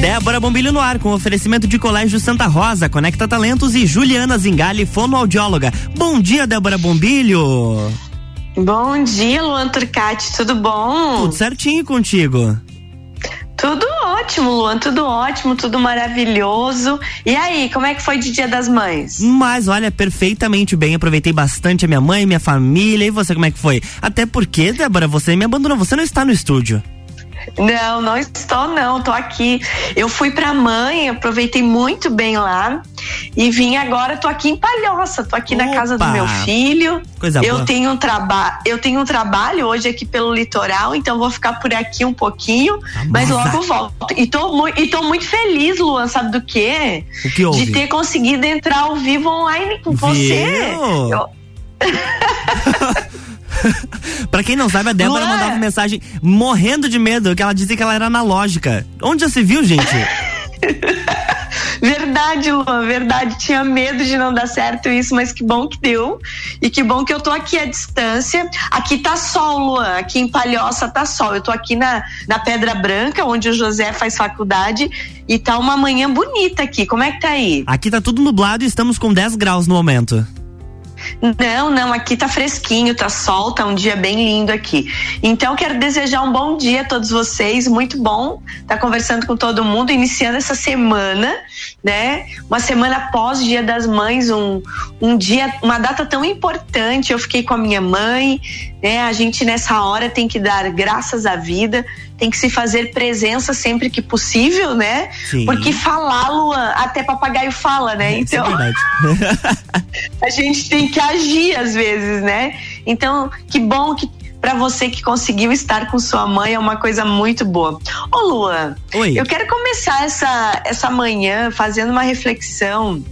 Débora Bombilho no ar, com oferecimento de Colégio Santa Rosa, Conecta Talentos e Juliana Zingali, fonoaudióloga. Bom dia, Débora Bombilho. Bom dia, Luan Turcati, tudo bom? Tudo certinho contigo. Tudo ótimo, Luan, tudo ótimo, tudo maravilhoso. E aí, como é que foi de Dia das Mães? Mas olha, perfeitamente bem, aproveitei bastante a minha mãe, minha família. E você, como é que foi? Até porque, Débora, você me abandonou, você não está no estúdio. Não, não estou não, tô aqui. Eu fui pra mãe, aproveitei muito bem lá e vim agora, tô aqui em Palhoça, tô aqui Opa. na casa do meu filho. Coisa eu boa. tenho um trabalho, eu tenho um trabalho hoje aqui pelo litoral, então vou ficar por aqui um pouquinho, mas logo volto. E tô, e tô muito feliz, Luan, sabe do quê? O que houve? De ter conseguido entrar ao vivo online com Viu? você. Eu... pra quem não sabe, a Débora Luan. mandava mensagem morrendo de medo, que ela dizia que ela era analógica. Onde já se viu, gente? Verdade, Luan, verdade. Tinha medo de não dar certo isso, mas que bom que deu. E que bom que eu tô aqui à distância. Aqui tá sol, Luan. Aqui em Palhoça tá sol. Eu tô aqui na, na Pedra Branca, onde o José faz faculdade. E tá uma manhã bonita aqui. Como é que tá aí? Aqui tá tudo nublado e estamos com 10 graus no momento. Não, não, aqui tá fresquinho, tá sol, tá um dia bem lindo aqui. Então quero desejar um bom dia a todos vocês, muito bom estar tá conversando com todo mundo, iniciando essa semana, né? Uma semana após o Dia das Mães, um, um dia, uma data tão importante. Eu fiquei com a minha mãe, né? A gente nessa hora tem que dar graças à vida, tem que se fazer presença sempre que possível, né? Sim. Porque falar, Luan, até papagaio fala, né? Isso é Então verdade. a gente tem que agir às vezes, né? Então, que bom que para você que conseguiu estar com sua mãe é uma coisa muito boa. Ô Luan, Oi. eu quero começar essa, essa manhã fazendo uma reflexão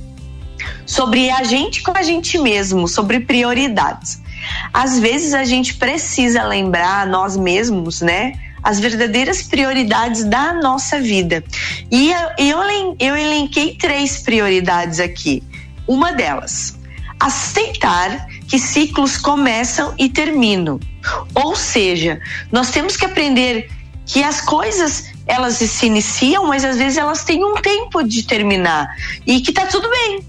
sobre a gente com a gente mesmo, sobre prioridades. Às vezes a gente precisa lembrar nós mesmos, né? As verdadeiras prioridades da nossa vida. E eu, eu, elen- eu elenquei três prioridades aqui. Uma delas, aceitar que ciclos começam e terminam. Ou seja, nós temos que aprender que as coisas elas se iniciam, mas às vezes elas têm um tempo de terminar e que tá tudo bem,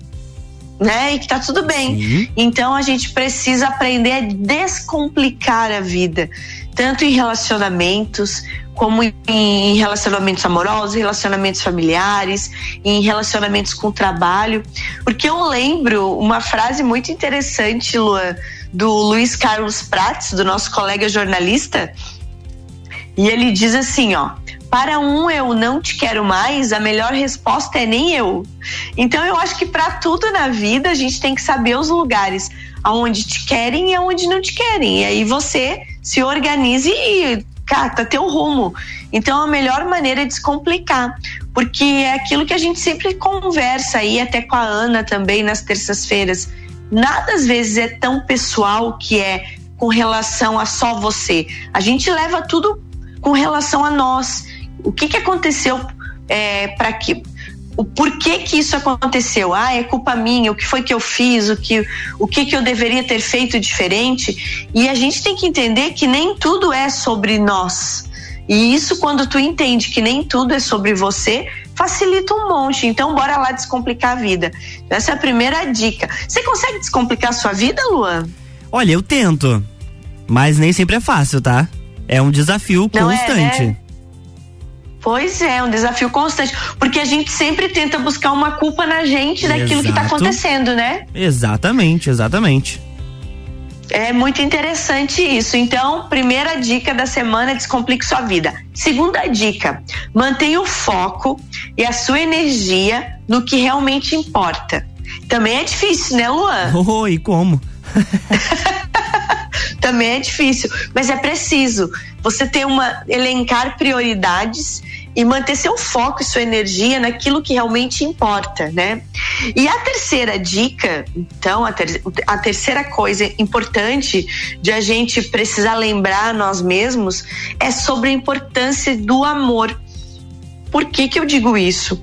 né? E que tá tudo bem. Sim. Então a gente precisa aprender a descomplicar a vida, tanto em relacionamentos, como em relacionamentos amorosos, relacionamentos familiares, em relacionamentos com o trabalho. Porque eu lembro uma frase muito interessante, Luan, do Luiz Carlos Prates, do nosso colega jornalista, e ele diz assim, ó. Para um eu não te quero mais, a melhor resposta é nem eu. Então eu acho que para tudo na vida a gente tem que saber os lugares aonde te querem e aonde não te querem. E aí você se organize e cata teu rumo. Então a melhor maneira é descomplicar, porque é aquilo que a gente sempre conversa aí até com a Ana também nas terças-feiras. Nada às vezes é tão pessoal que é com relação a só você. A gente leva tudo com relação a nós. O que, que aconteceu é, para que o porquê que isso aconteceu? Ah, é culpa minha. O que foi que eu fiz? O que o que, que eu deveria ter feito diferente? E a gente tem que entender que nem tudo é sobre nós. E isso quando tu entende que nem tudo é sobre você, facilita um monte. Então bora lá descomplicar a vida. Essa é a primeira dica. Você consegue descomplicar a sua vida, Luan? Olha, eu tento. Mas nem sempre é fácil, tá? É um desafio Não é, constante. né? Pois é, um desafio constante. Porque a gente sempre tenta buscar uma culpa na gente daquilo que está Exato. acontecendo, né? Exatamente, exatamente. É muito interessante isso. Então, primeira dica da semana, descomplique sua vida. Segunda dica, mantenha o foco e a sua energia no que realmente importa. Também é difícil, né, Luan? Oi, como? Também é difícil, mas é preciso você ter uma elencar prioridades e manter seu foco e sua energia naquilo que realmente importa, né? E a terceira dica, então, a, ter- a terceira coisa importante de a gente precisar lembrar nós mesmos é sobre a importância do amor. Por que que eu digo isso?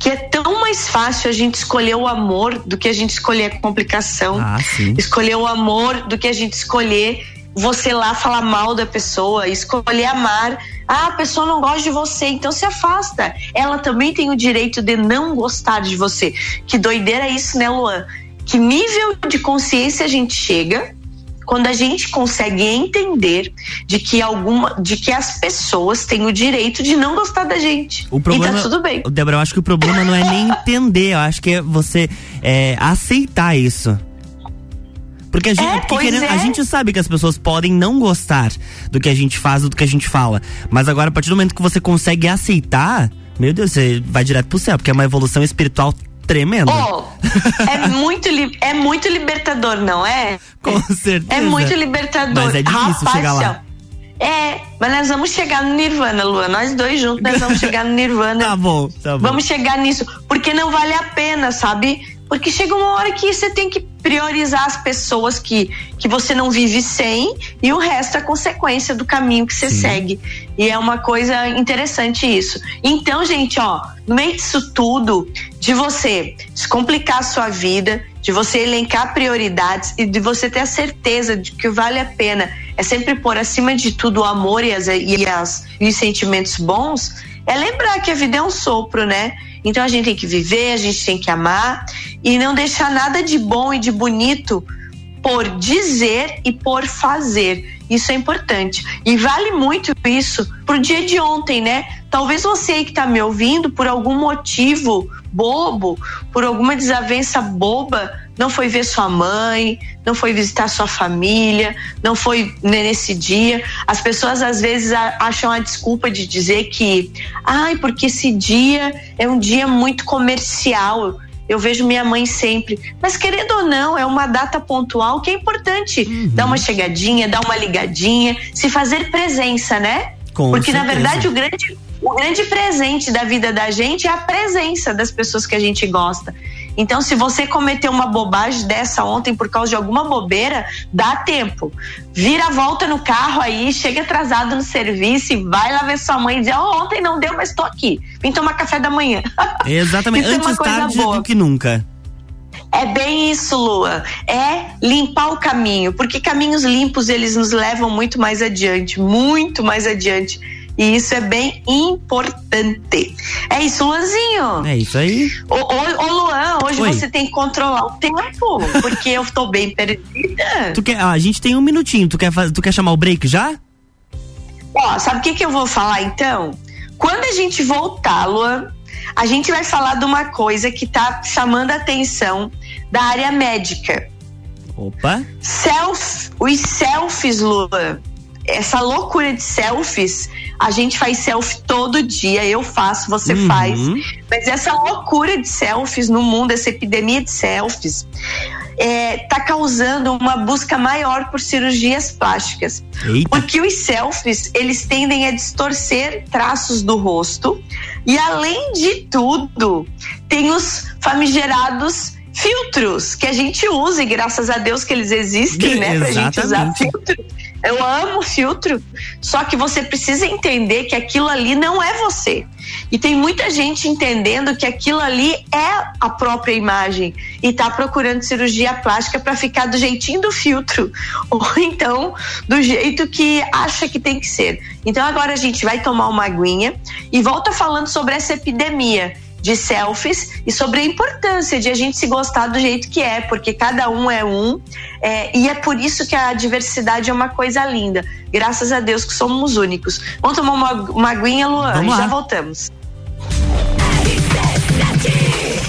Que é tão mais fácil a gente escolher o amor do que a gente escolher a complicação Ah, escolher o amor do que a gente escolher você lá falar mal da pessoa, escolher amar Ah, a pessoa não gosta de você, então se afasta. Ela também tem o direito de não gostar de você. Que doideira é isso, né, Luan? Que nível de consciência a gente chega quando a gente consegue entender de que alguma, de que as pessoas têm o direito de não gostar da gente. O problema, e tá tudo bem. Débora, eu acho que o problema não é nem entender, eu acho que é você é, aceitar isso. Porque, a gente, é, porque querendo, é. a gente sabe que as pessoas podem não gostar do que a gente faz, do que a gente fala. Mas agora, a partir do momento que você consegue aceitar, meu Deus, você vai direto pro céu, porque é uma evolução espiritual tremenda. Oh, é muito é muito libertador, não é? Com certeza. É muito libertador. Mas é difícil Rapaz, chegar lá. É, mas nós vamos chegar no Nirvana, Lua. Nós dois juntos, nós vamos chegar no Nirvana. tá bom, tá bom. Vamos chegar nisso. Porque não vale a pena, sabe? Porque chega uma hora que você tem que priorizar as pessoas que, que você não vive sem e o resto é consequência do caminho que você Sim. segue. E é uma coisa interessante isso. Então, gente, ó, no meio disso tudo, de você descomplicar a sua vida, de você elencar prioridades e de você ter a certeza de que vale a pena é sempre pôr acima de tudo o amor e, as, e, as, e os sentimentos bons, é lembrar que a vida é um sopro, né? Então a gente tem que viver, a gente tem que amar e não deixar nada de bom e de bonito por dizer e por fazer. Isso é importante. E vale muito isso pro dia de ontem, né? Talvez você que está me ouvindo, por algum motivo bobo, por alguma desavença boba, não foi ver sua mãe, não foi visitar sua família, não foi nesse dia. As pessoas às vezes acham a desculpa de dizer que, ai, porque esse dia é um dia muito comercial. Eu vejo minha mãe sempre. Mas querendo ou não, é uma data pontual que é importante. Uhum. Dar uma chegadinha, dar uma ligadinha, se fazer presença, né? Com Porque certeza. na verdade o grande o grande presente da vida da gente é a presença das pessoas que a gente gosta. Então, se você cometeu uma bobagem dessa ontem por causa de alguma bobeira, dá tempo. Vira a volta no carro aí, chega atrasado no serviço e vai lá ver sua mãe e dizer: oh, ontem não deu, mas tô aqui. Vim tomar café da manhã. Exatamente. É Antes tarde boa. do que nunca. É bem isso, Lua. É limpar o caminho, porque caminhos limpos eles nos levam muito mais adiante, muito mais adiante e isso é bem importante. É isso, Luanzinho. É isso aí. Ô, ô, ô Luan, hoje Oi. você tem que controlar o tempo, porque eu tô bem perdida. Tu quer, ah, a gente tem um minutinho. Tu quer, tu quer chamar o break já? Ó, sabe o que, que eu vou falar então? Quando a gente voltar, Luan, a gente vai falar de uma coisa que tá chamando a atenção da área médica. Opa! Self, os selfies, Luan. Essa loucura de selfies a gente faz selfie todo dia, eu faço, você uhum. faz. Mas essa loucura de selfies no mundo, essa epidemia de selfies, é, tá causando uma busca maior por cirurgias plásticas. Eita. Porque os selfies, eles tendem a distorcer traços do rosto e além de tudo, tem os famigerados filtros que a gente usa e graças a Deus que eles existem, né, pra gente usar filtro. Eu amo filtro, só que você precisa entender que aquilo ali não é você. E tem muita gente entendendo que aquilo ali é a própria imagem e tá procurando cirurgia plástica para ficar do jeitinho do filtro ou então do jeito que acha que tem que ser. Então agora a gente vai tomar uma aguinha e volta falando sobre essa epidemia de selfies e sobre a importância de a gente se gostar do jeito que é, porque cada um é um, é, e é por isso que a diversidade é uma coisa linda. Graças a Deus que somos únicos. Vamos tomar uma, uma aguinha, Luan, e já voltamos.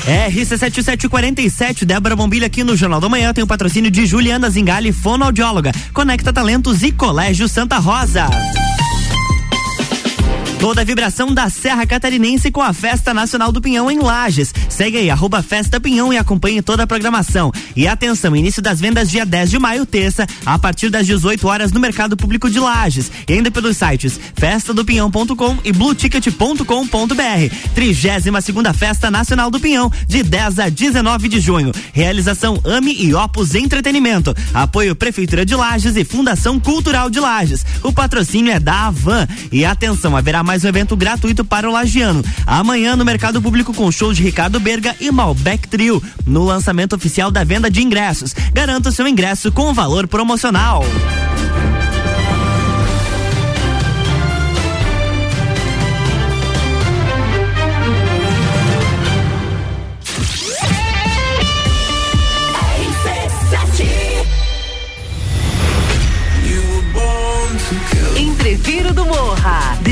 RC7747, Débora Bombilha aqui no Jornal da Manhã tem o patrocínio de Juliana Zingali, fonoaudióloga, Conecta Talentos e Colégio Santa Rosa. Toda a vibração da Serra Catarinense com a Festa Nacional do Pinhão em Lages. Segue aí, arroba Festa Pinhão e acompanhe toda a programação. E atenção, início das vendas dia 10 de maio, terça, a partir das 18 horas no Mercado Público de Lages. E ainda pelos sites festadopinhão.com e blueticket.com.br. Trigésima segunda Festa Nacional do Pinhão, de 10 a 19 de junho. Realização AME e Opus Entretenimento. Apoio Prefeitura de Lages e Fundação Cultural de Lages. O patrocínio é da Avan. E atenção, haverá mais um evento gratuito para o Lagiano. Amanhã no Mercado Público com shows de Ricardo Berga e Malbec Trio, no lançamento oficial da venda de ingressos. Garanta seu ingresso com valor promocional.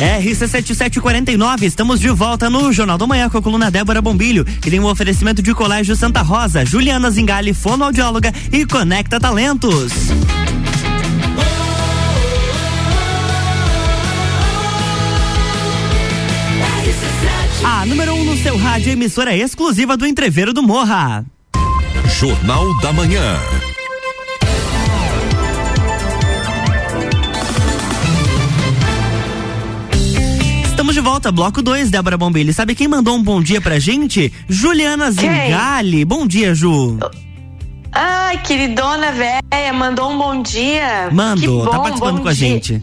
RC7749, estamos de volta no Jornal da Manhã com a coluna Débora Bombilho, que tem um oferecimento de Colégio Santa Rosa, Juliana Zingali, fonoaudióloga e Conecta Talentos. A número 1 um no seu rádio, emissora exclusiva do Entreveiro do Morra. Jornal da Manhã. Estamos de volta, bloco 2, Débora Bombilho. Sabe quem mandou um bom dia pra gente? Juliana Zingali. Bom dia, Ju. Ai, queridona velha, mandou um bom dia. Mandou, bom, tá participando com a gente.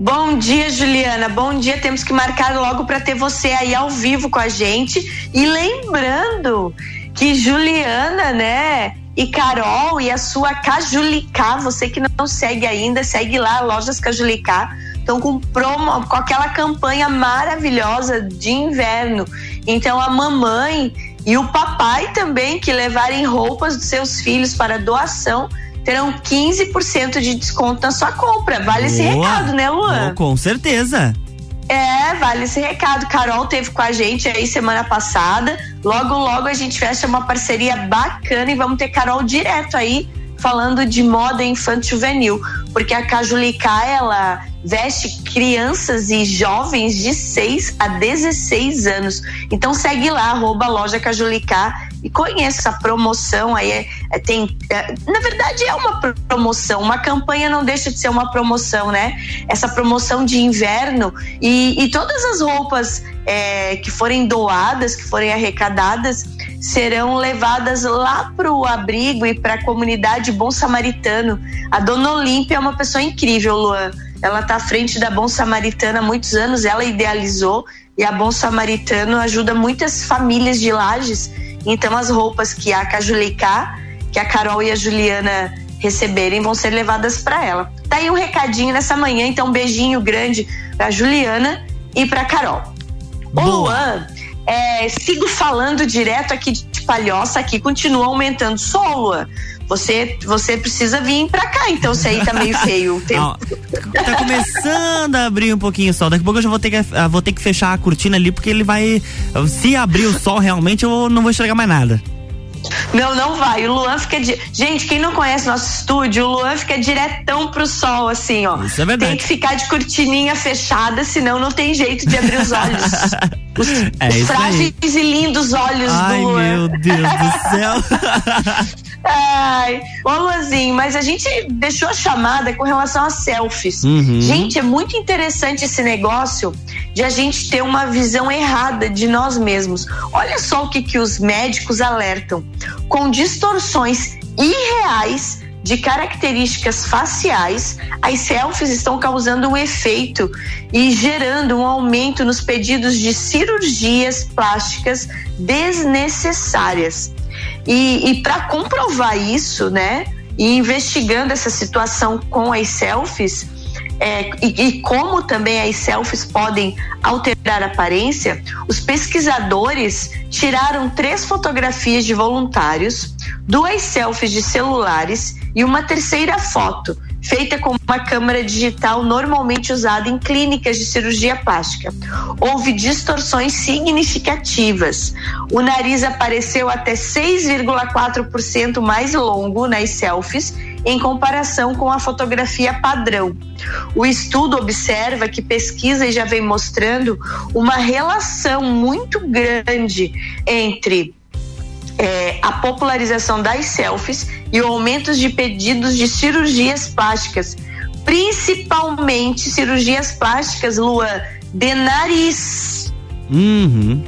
Bom dia, Juliana. Bom dia. Temos que marcar logo para ter você aí ao vivo com a gente. E lembrando que Juliana, né? E Carol e a sua Cajulicá, você que não segue ainda, segue lá, Lojas Cajulicá Estão com promo, com aquela campanha maravilhosa de inverno. Então a mamãe e o papai também que levarem roupas dos seus filhos para doação terão 15% de desconto na sua compra. Vale Boa. esse recado, né, Luan? Oh, com certeza. É, vale esse recado. Carol teve com a gente aí semana passada. Logo, logo a gente fecha uma parceria bacana e vamos ter Carol direto aí falando de moda infantil juvenil, porque a Cajulicá ela veste crianças e jovens de 6 a 16 anos. Então segue lá, arroba loja Cajulicá e conheça essa promoção aí. É, é, tem, é, na verdade é uma promoção, uma campanha não deixa de ser uma promoção, né? Essa promoção de inverno e, e todas as roupas é, que forem doadas, que forem arrecadadas, serão levadas lá para o abrigo e para a comunidade Bom Samaritano. A Dona Olímpia é uma pessoa incrível, Luan ela está à frente da Bom Samaritano há muitos anos, ela idealizou e a Bom Samaritano ajuda muitas famílias de lajes. Então as roupas que a Cajulicá, que a Carol e a Juliana receberem vão ser levadas para ela. Tá aí um recadinho nessa manhã, então um beijinho grande para Juliana e para Carol. Boa. Luan, é, sigo falando direto aqui de Palhoça, aqui continua aumentando só, Luan você, você precisa vir pra cá, então se aí tá meio feio o tempo. tá começando a abrir um pouquinho o sol. Daqui a pouco eu já vou ter que, ah, vou ter que fechar a cortina ali, porque ele vai. Se abrir o sol realmente, eu não vou enxergar mais nada. Não, não vai. O Luan fica. Di... Gente, quem não conhece nosso estúdio, o Luan fica diretão pro sol, assim, ó. Isso é verdade. Tem que ficar de cortininha fechada, senão não tem jeito de abrir os olhos. Os, é os frágeis aí. e lindos olhos Ai, do Luan. Ai, meu Deus do céu. Ai, ô Luazinho, mas a gente deixou a chamada com relação a selfies. Uhum. Gente, é muito interessante esse negócio de a gente ter uma visão errada de nós mesmos. Olha só o que, que os médicos alertam. Com distorções irreais de características faciais, as selfies estão causando um efeito e gerando um aumento nos pedidos de cirurgias plásticas desnecessárias. E, e para comprovar isso, né, e investigando essa situação com as selfies, é, e, e, como também as selfies podem alterar a aparência, os pesquisadores tiraram três fotografias de voluntários, duas selfies de celulares e uma terceira foto feita com uma câmera digital normalmente usada em clínicas de cirurgia plástica. Houve distorções significativas. O nariz apareceu até 6,4% mais longo nas selfies em comparação com a fotografia padrão. O estudo observa que pesquisa já vem mostrando uma relação muito grande entre é, a popularização das selfies e o aumento de pedidos de cirurgias plásticas, principalmente cirurgias plásticas, Lua, de nariz. Uhum.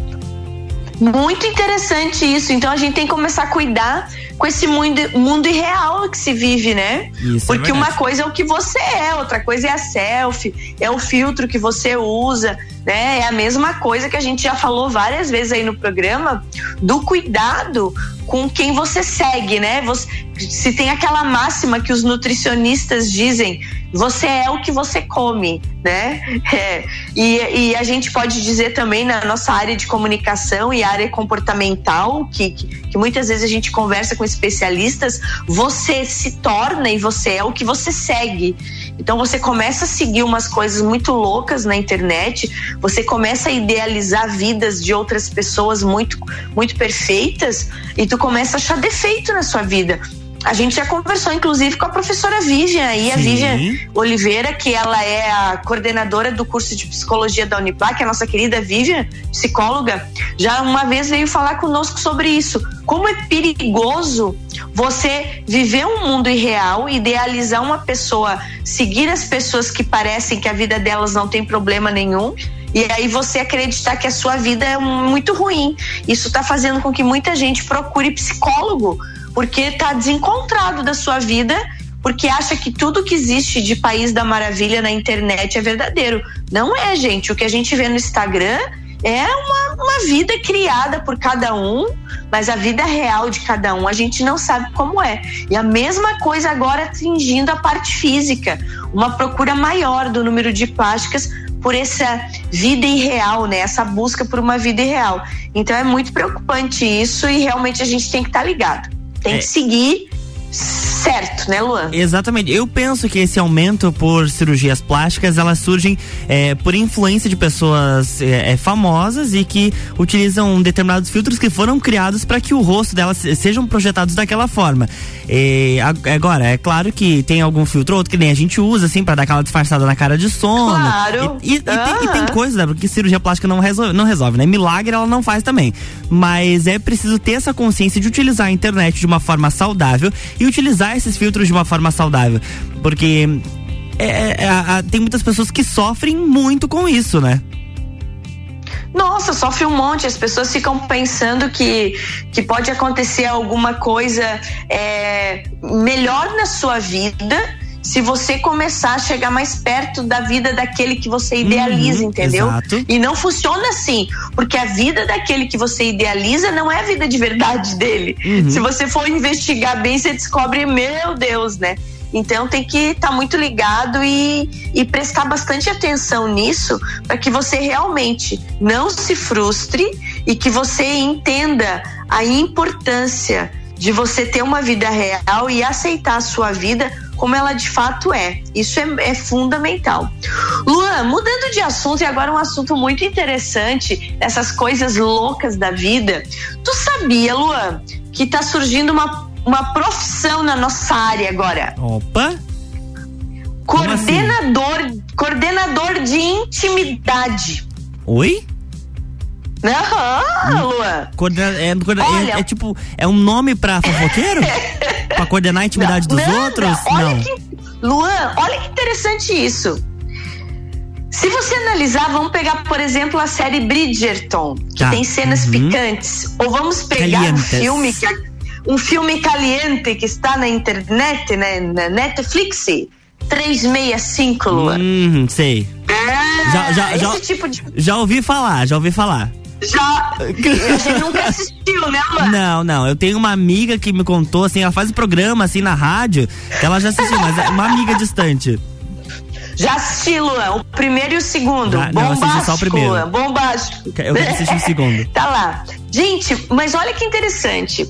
Muito interessante isso. Então a gente tem que começar a cuidar com esse mundo, mundo irreal que se vive, né? Isso é Porque uma coisa é o que você é, outra coisa é a selfie, é o filtro que você usa, né? É a mesma coisa que a gente já falou várias vezes aí no programa do cuidado com quem você segue, né? Você, se tem aquela máxima que os nutricionistas dizem, você é o que você come, né? É, e, e, a gente pode dizer também na nossa área de comunicação e área comportamental, que, que, que muitas vezes a gente conversa com especialistas, você se torna e você é o que você segue. Então você começa a seguir umas coisas muito loucas na internet, você começa a idealizar vidas de outras pessoas muito, muito perfeitas e tu começa a achar defeito na sua vida. A gente já conversou, inclusive, com a professora Vivian aí, a Vivian Oliveira, que ela é a coordenadora do curso de psicologia da Uniplac, a nossa querida Vivian, psicóloga, já uma vez veio falar conosco sobre isso. Como é perigoso você viver um mundo irreal, idealizar uma pessoa, seguir as pessoas que parecem que a vida delas não tem problema nenhum e aí você acreditar que a sua vida é muito ruim. Isso está fazendo com que muita gente procure psicólogo porque está desencontrado da sua vida, porque acha que tudo que existe de país da maravilha na internet é verdadeiro. Não é, gente. O que a gente vê no Instagram é uma, uma vida criada por cada um, mas a vida real de cada um a gente não sabe como é. E a mesma coisa agora atingindo a parte física, uma procura maior do número de plásticas por essa vida irreal, né? Essa busca por uma vida irreal. Então é muito preocupante isso e realmente a gente tem que estar tá ligado. Tem é. que seguir certo, né, Luan? Exatamente. Eu penso que esse aumento por cirurgias plásticas elas surgem é, por influência de pessoas é, é famosas e que utilizam determinados filtros que foram criados para que o rosto delas sejam projetados daquela forma. E, agora, é claro que tem algum filtro outro que nem a gente usa, assim, para dar aquela disfarçada na cara de sono. Claro. E, e, e, tem, e tem, coisa, né, porque cirurgia plástica não resolve, não resolve, né? Milagre ela não faz também. Mas é preciso ter essa consciência de utilizar a internet de uma forma saudável e utilizar esses filtros de uma forma saudável. Porque é, é, é, tem muitas pessoas que sofrem muito com isso, né? Nossa, sofre um monte. As pessoas ficam pensando que, que pode acontecer alguma coisa é, melhor na sua vida se você começar a chegar mais perto da vida daquele que você idealiza, uhum, entendeu? Exato. E não funciona assim, porque a vida daquele que você idealiza não é a vida de verdade dele. Uhum. Se você for investigar bem, você descobre, meu Deus, né? Então tem que estar tá muito ligado e, e prestar bastante atenção nisso para que você realmente não se frustre e que você entenda a importância de você ter uma vida real e aceitar a sua vida como ela de fato é. Isso é, é, fundamental. Luan, mudando de assunto e agora um assunto muito interessante, essas coisas loucas da vida. Tu sabia, Luan, que tá surgindo uma, uma profissão na nossa área agora? Opa! Coordenador, assim? coordenador de intimidade. Oi? Aham, Luan. Coordena, é, é, é, tipo, é um nome pra fofoqueiro? pra coordenar a intimidade não, dos não, outros? Olha não. Que, Luan, olha que interessante isso. Se você analisar, vamos pegar, por exemplo, a série Bridgerton, que tá. tem cenas uhum. picantes. Ou vamos pegar Calientes. um filme que um filme caliente que está na internet, né, na Netflix. 365, Luan. Hum, sei. É, já, já, já, tipo de... já ouvi falar, já ouvi falar. Já. Você nunca assistiu, né, Luan? Não, não. Eu tenho uma amiga que me contou, assim, ela faz programa, assim, na rádio. Ela já assistiu, mas é uma amiga distante. Já assisti, Luan, o primeiro e o segundo. Ah, não, bombástico, só o primeiro. Luan, bombástico. Eu vou assistir o segundo. tá lá. Gente, mas olha que interessante.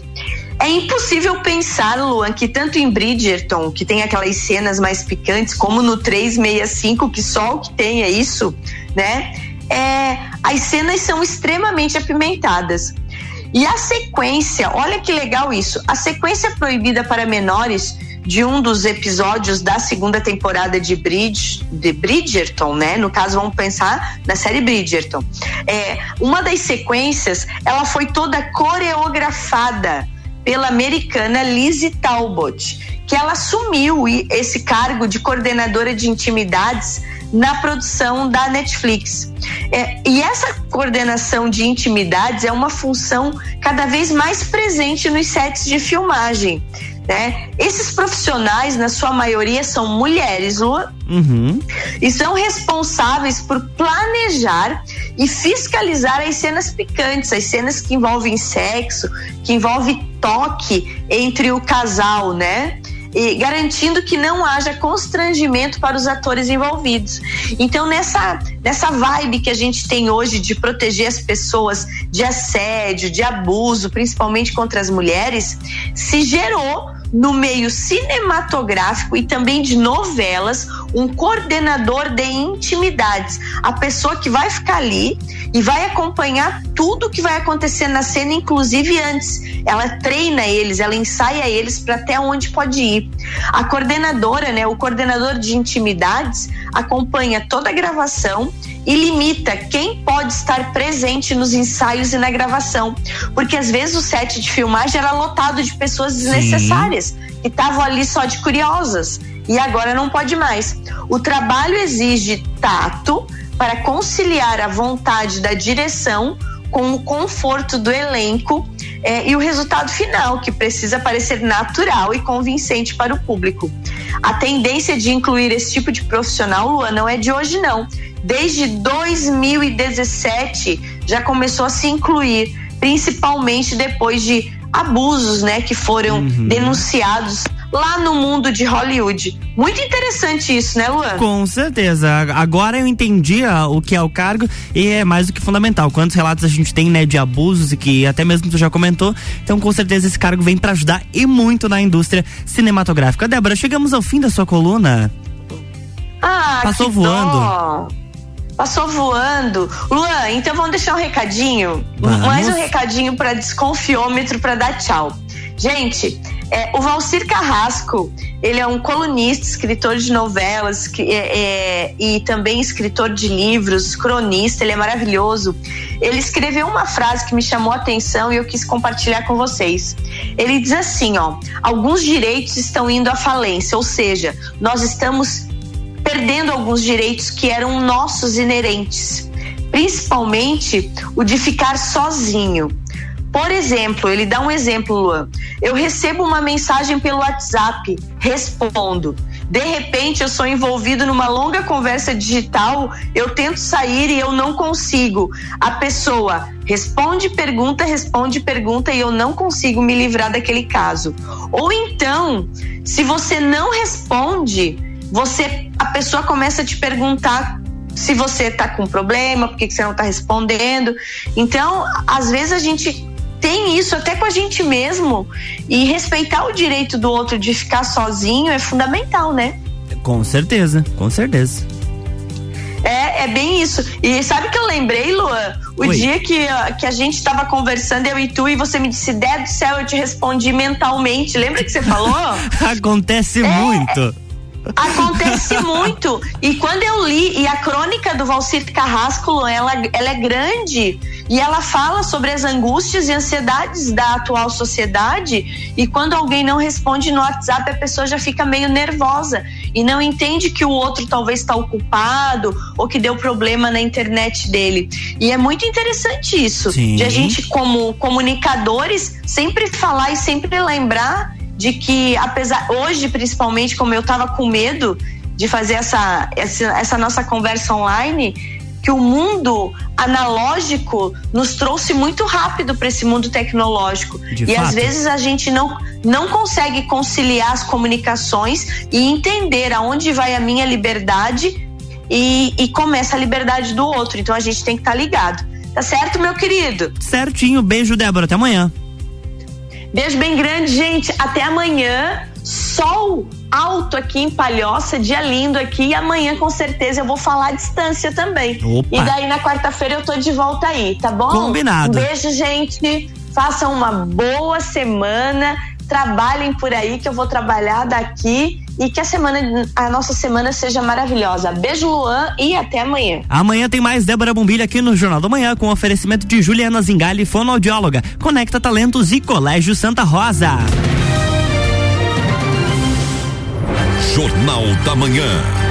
É impossível pensar, Luan, que tanto em Bridgerton, que tem aquelas cenas mais picantes, como no 365, que só o que tem é isso, né? É, as cenas são extremamente apimentadas. E a sequência, olha que legal isso, a sequência proibida para menores de um dos episódios da segunda temporada de, Bridge, de Bridgerton, né? No caso, vamos pensar na série Bridgerton. É, uma das sequências, ela foi toda coreografada pela americana Lizzie Talbot, que ela assumiu esse cargo de coordenadora de intimidades na produção da Netflix. É, e essa coordenação de intimidades é uma função cada vez mais presente nos sets de filmagem. Né? Esses profissionais, na sua maioria, são mulheres, Lua, uhum. e são responsáveis por planejar e fiscalizar as cenas picantes, as cenas que envolvem sexo, que envolvem toque entre o casal, né? E garantindo que não haja constrangimento para os atores envolvidos. Então, nessa, nessa vibe que a gente tem hoje de proteger as pessoas de assédio, de abuso, principalmente contra as mulheres, se gerou no meio cinematográfico e também de novelas, um coordenador de intimidades. A pessoa que vai ficar ali e vai acompanhar tudo que vai acontecer na cena, inclusive antes. Ela treina eles, ela ensaia eles para até onde pode ir. A coordenadora, né, o coordenador de intimidades, acompanha toda a gravação e limita quem pode estar presente nos ensaios e na gravação. Porque às vezes o set de filmagem era lotado de pessoas desnecessárias, Sim. que estavam ali só de curiosas. E agora não pode mais. O trabalho exige tato para conciliar a vontade da direção com o conforto do elenco é, e o resultado final, que precisa parecer natural e convincente para o público. A tendência de incluir esse tipo de profissional, Lua, não é de hoje, não. Desde 2017 já começou a se incluir, principalmente depois de abusos, né, que foram uhum. denunciados lá no mundo de Hollywood. Muito interessante isso, né, Luan? Com certeza. Agora eu entendi o que é o cargo e é mais do que fundamental. Quantos relatos a gente tem, né, de abusos e que até mesmo tu já comentou. Então, com certeza esse cargo vem para ajudar e muito na indústria cinematográfica. Débora, chegamos ao fim da sua coluna. Ah, Passou voando. Dó. Passou voando. Luan, então vamos deixar um recadinho? Vamos. Mais um recadinho para desconfiômetro para dar tchau. Gente, é, o Valcir Carrasco, ele é um colunista, escritor de novelas que, é, é, e também escritor de livros, cronista, ele é maravilhoso. Ele escreveu uma frase que me chamou a atenção e eu quis compartilhar com vocês. Ele diz assim, ó, alguns direitos estão indo à falência, ou seja, nós estamos perdendo alguns direitos que eram nossos inerentes, principalmente o de ficar sozinho. Por exemplo, ele dá um exemplo, Luan. Eu recebo uma mensagem pelo WhatsApp, respondo. De repente, eu sou envolvido numa longa conversa digital, eu tento sair e eu não consigo. A pessoa responde pergunta, responde pergunta e eu não consigo me livrar daquele caso. Ou então, se você não responde, você a pessoa começa a te perguntar se você tá com problema, por que, você não tá respondendo. Então, às vezes a gente tem isso até com a gente mesmo. E respeitar o direito do outro de ficar sozinho é fundamental, né? Com certeza, com certeza. É, é bem isso. E sabe que eu lembrei, Luan? O Oi. dia que, que a gente estava conversando, eu e tu, e você me disse, Dé do céu, eu te respondi mentalmente. Lembra que você falou? Acontece é, muito. Acontece muito. E quando eu li, e a crônica do Valcir Carrasco, ela, ela é grande e ela fala sobre as angústias e ansiedades da atual sociedade. E quando alguém não responde no WhatsApp, a pessoa já fica meio nervosa e não entende que o outro talvez está ocupado ou que deu problema na internet dele. E é muito interessante isso, Sim. de a gente, como comunicadores, sempre falar e sempre lembrar de que apesar hoje principalmente como eu estava com medo de fazer essa, essa, essa nossa conversa online que o mundo analógico nos trouxe muito rápido para esse mundo tecnológico. De e fato. às vezes a gente não não consegue conciliar as comunicações e entender aonde vai a minha liberdade e, e começa a liberdade do outro. Então a gente tem que estar tá ligado. Tá certo meu querido? Certinho. Beijo Débora. Até amanhã Beijo bem grande, gente. Até amanhã. Sol alto aqui em Palhoça, dia lindo aqui. E amanhã, com certeza, eu vou falar à distância também. Opa. E daí, na quarta-feira, eu tô de volta aí, tá bom? Combinado. Um beijo, gente. Façam uma boa semana. Trabalhem por aí, que eu vou trabalhar daqui. E que a semana, a nossa semana seja maravilhosa. Beijo, Luan, e até amanhã. Amanhã tem mais Débora Bombilha aqui no Jornal da Manhã com oferecimento de Juliana Zingali, fonoaudióloga, Conecta Talentos e Colégio Santa Rosa. Jornal da Manhã.